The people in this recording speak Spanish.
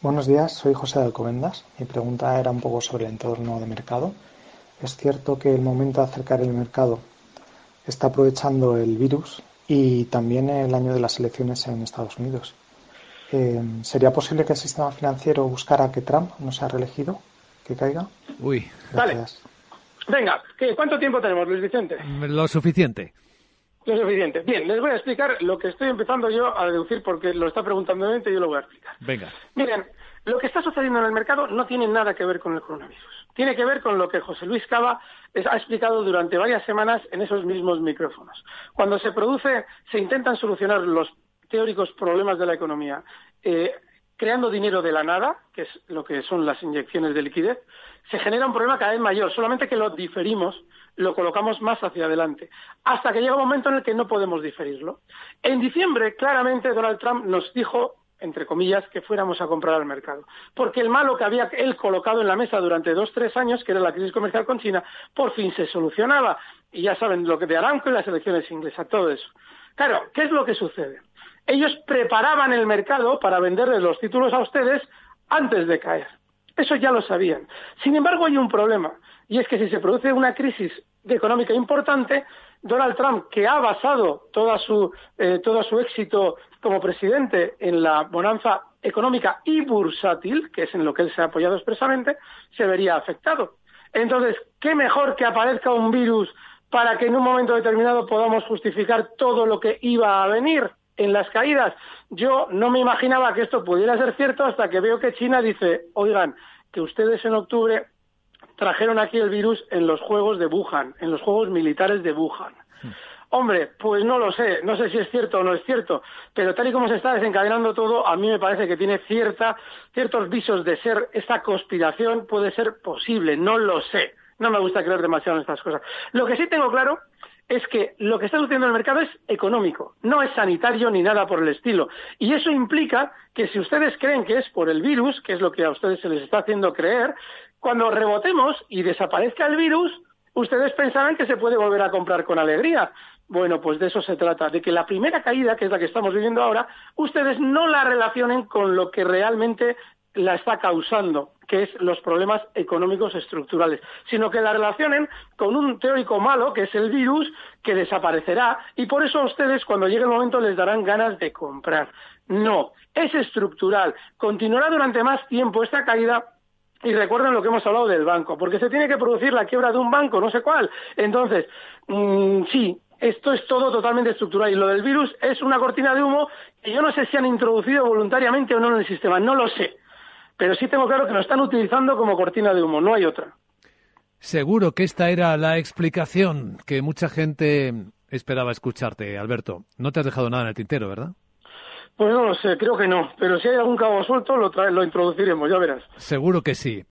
Buenos días, soy José de Alcobendas. Mi pregunta era un poco sobre el entorno de mercado. Es cierto que el momento de acercar el mercado está aprovechando el virus y también el año de las elecciones en Estados Unidos. Eh, ¿Sería posible que el sistema financiero buscara que Trump no sea reelegido? ¿Que caiga? Uy. Gracias. Venga, ¿qué, ¿cuánto tiempo tenemos, Luis Vicente? Lo suficiente. Lo suficiente. Bien, les voy a explicar lo que estoy empezando yo a deducir porque lo está preguntando y yo lo voy a explicar. Venga. Miren, lo que está sucediendo en el mercado no tiene nada que ver con el coronavirus. Tiene que ver con lo que José Luis Cava ha explicado durante varias semanas en esos mismos micrófonos. Cuando se produce, se intentan solucionar los teóricos problemas de la economía, eh, creando dinero de la nada, que es lo que son las inyecciones de liquidez, se genera un problema cada vez mayor, solamente que lo diferimos, lo colocamos más hacia adelante, hasta que llega un momento en el que no podemos diferirlo. En diciembre, claramente, Donald Trump nos dijo entre comillas, que fuéramos a comprar al mercado. Porque el malo que había él colocado en la mesa durante dos, tres años, que era la crisis comercial con China, por fin se solucionaba. Y ya saben lo que de Aramco y las elecciones inglesas, todo eso. Claro, ¿qué es lo que sucede? Ellos preparaban el mercado para venderles los títulos a ustedes antes de caer. Eso ya lo sabían. Sin embargo, hay un problema, y es que si se produce una crisis económica importante, Donald Trump, que ha basado toda su, eh, todo su éxito como presidente en la bonanza económica y bursátil, que es en lo que él se ha apoyado expresamente, se vería afectado. Entonces, ¿qué mejor que aparezca un virus para que en un momento determinado podamos justificar todo lo que iba a venir? En las caídas. Yo no me imaginaba que esto pudiera ser cierto hasta que veo que China dice, oigan, que ustedes en octubre trajeron aquí el virus en los Juegos de Wuhan, en los Juegos Militares de Wuhan. Hmm. Hombre, pues no lo sé, no sé si es cierto o no es cierto, pero tal y como se está desencadenando todo, a mí me parece que tiene cierta, ciertos visos de ser esta conspiración, puede ser posible, no lo sé. No me gusta creer demasiado en estas cosas. Lo que sí tengo claro es que lo que está sucediendo en el mercado es económico, no es sanitario ni nada por el estilo. Y eso implica que si ustedes creen que es por el virus, que es lo que a ustedes se les está haciendo creer, cuando rebotemos y desaparezca el virus, ustedes pensarán que se puede volver a comprar con alegría. Bueno, pues de eso se trata, de que la primera caída, que es la que estamos viviendo ahora, ustedes no la relacionen con lo que realmente la está causando, que es los problemas económicos estructurales, sino que la relacionen con un teórico malo, que es el virus, que desaparecerá, y por eso a ustedes cuando llegue el momento les darán ganas de comprar. No, es estructural, continuará durante más tiempo esta caída y recuerden lo que hemos hablado del banco, porque se tiene que producir la quiebra de un banco, no sé cuál. Entonces, mm, sí, esto es todo totalmente estructural y lo del virus es una cortina de humo que yo no sé si han introducido voluntariamente o no en el sistema, no lo sé pero sí tengo claro que lo están utilizando como cortina de humo, no hay otra. Seguro que esta era la explicación que mucha gente esperaba escucharte, Alberto. No te has dejado nada en el tintero, ¿verdad? Pues no lo sé, creo que no. Pero si hay algún cabo suelto, lo, lo introduciremos, ya verás. Seguro que sí.